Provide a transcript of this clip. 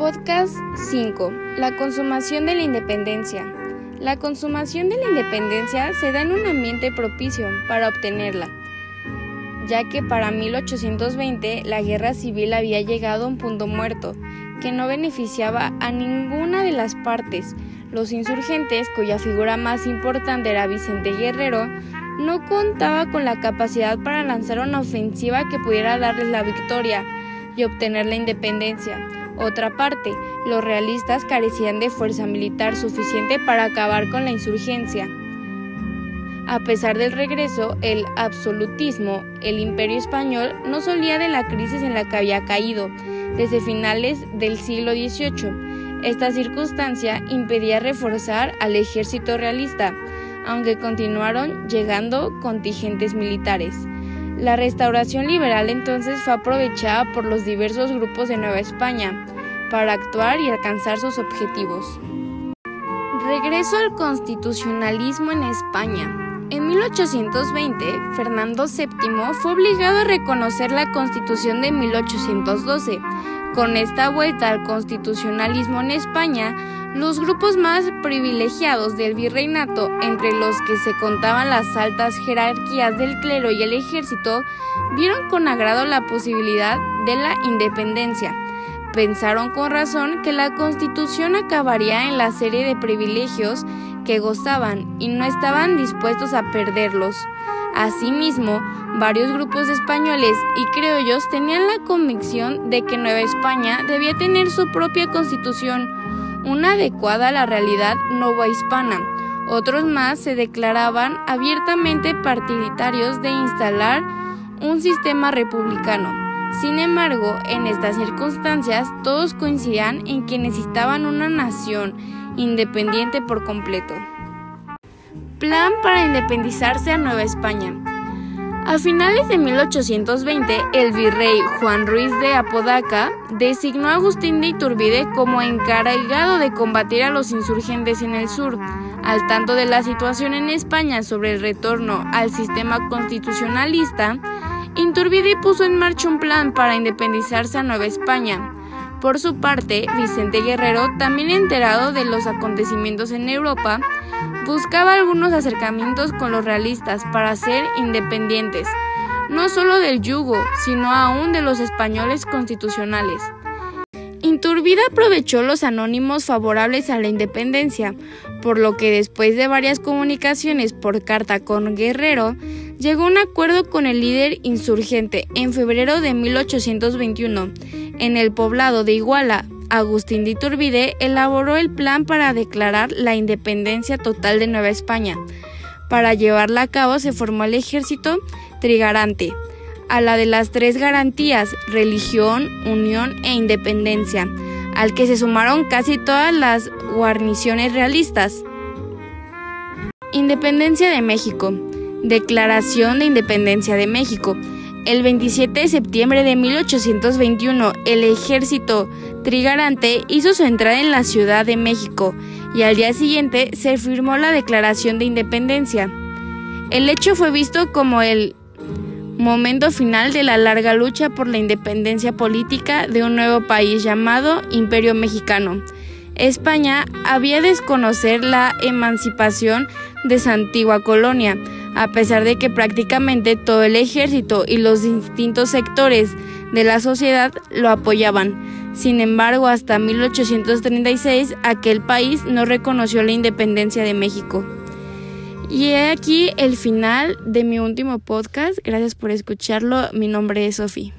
Podcast 5. La consumación de la independencia. La consumación de la independencia se da en un ambiente propicio para obtenerla, ya que para 1820 la guerra civil había llegado a un punto muerto, que no beneficiaba a ninguna de las partes. Los insurgentes, cuya figura más importante era Vicente Guerrero, no contaba con la capacidad para lanzar una ofensiva que pudiera darles la victoria y obtener la independencia. Otra parte, los realistas carecían de fuerza militar suficiente para acabar con la insurgencia. A pesar del regreso, el absolutismo, el imperio español no solía de la crisis en la que había caído desde finales del siglo XVIII. Esta circunstancia impedía reforzar al ejército realista, aunque continuaron llegando contingentes militares. La restauración liberal entonces fue aprovechada por los diversos grupos de Nueva España para actuar y alcanzar sus objetivos. Regreso al constitucionalismo en España. En 1820, Fernando VII fue obligado a reconocer la Constitución de 1812. Con esta vuelta al constitucionalismo en España, los grupos más privilegiados del virreinato, entre los que se contaban las altas jerarquías del clero y el ejército, vieron con agrado la posibilidad de la independencia. Pensaron con razón que la constitución acabaría en la serie de privilegios que gozaban y no estaban dispuestos a perderlos. Asimismo, varios grupos españoles y criollos tenían la convicción de que Nueva España debía tener su propia constitución, una adecuada a la realidad hispana. Otros más se declaraban abiertamente partidarios de instalar un sistema republicano. Sin embargo, en estas circunstancias todos coincidían en que necesitaban una nación independiente por completo. Plan para independizarse a Nueva España. A finales de 1820, el virrey Juan Ruiz de Apodaca designó a Agustín de Iturbide como encargado de combatir a los insurgentes en el sur. Al tanto de la situación en España sobre el retorno al sistema constitucionalista, Iturbide puso en marcha un plan para independizarse a Nueva España. Por su parte, Vicente Guerrero, también enterado de los acontecimientos en Europa, buscaba algunos acercamientos con los realistas para ser independientes, no solo del yugo, sino aún de los españoles constitucionales. Inturbida aprovechó los anónimos favorables a la independencia, por lo que después de varias comunicaciones por carta con Guerrero, llegó a un acuerdo con el líder insurgente en febrero de 1821 en el poblado de Iguala, Agustín de Iturbide elaboró el plan para declarar la independencia total de Nueva España. Para llevarla a cabo se formó el ejército trigarante, a la de las tres garantías, religión, unión e independencia, al que se sumaron casi todas las guarniciones realistas. Independencia de México. Declaración de Independencia de México. El 27 de septiembre de 1821, el ejército trigarante hizo su entrada en la Ciudad de México y al día siguiente se firmó la Declaración de Independencia. El hecho fue visto como el momento final de la larga lucha por la independencia política de un nuevo país llamado Imperio Mexicano. España había desconocer la emancipación de su antigua colonia, a pesar de que prácticamente todo el ejército y los distintos sectores de la sociedad lo apoyaban. Sin embargo, hasta 1836 aquel país no reconoció la independencia de México. Y he aquí el final de mi último podcast. Gracias por escucharlo. Mi nombre es Sofía.